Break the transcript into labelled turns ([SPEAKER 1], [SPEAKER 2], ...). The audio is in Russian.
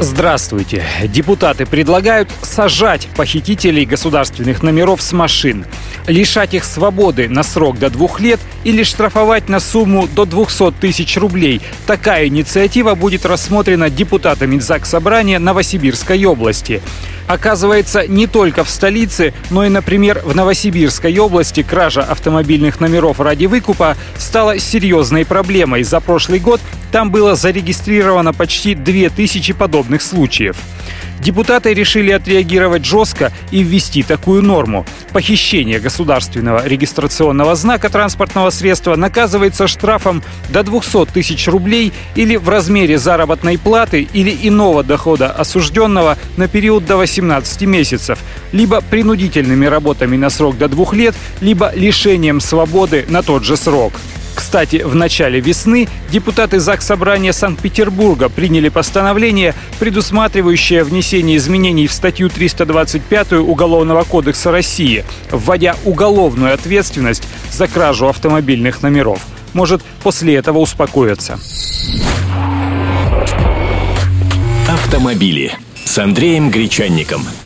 [SPEAKER 1] Здравствуйте. Депутаты предлагают сажать похитителей государственных номеров с машин, лишать их свободы на срок до двух лет или штрафовать на сумму до 200 тысяч рублей. Такая инициатива будет рассмотрена депутатами ЗАГС Собрания Новосибирской области. Оказывается, не только в столице, но и, например, в Новосибирской области кража автомобильных номеров ради выкупа стала серьезной проблемой. За прошлый год там было зарегистрировано почти 2000 подобных случаев. Депутаты решили отреагировать жестко и ввести такую норму. Похищение государственного регистрационного знака транспортного средства наказывается штрафом до 200 тысяч рублей или в размере заработной платы или иного дохода осужденного на период до 18 месяцев, либо принудительными работами на срок до двух лет, либо лишением свободы на тот же срок. Кстати, в начале весны депутаты ЗАГС Собрания Санкт-Петербурга приняли постановление, предусматривающее внесение изменений в статью 325 Уголовного кодекса России, вводя уголовную ответственность за кражу автомобильных номеров. Может, после этого успокоятся.
[SPEAKER 2] Автомобили с Андреем Гречанником.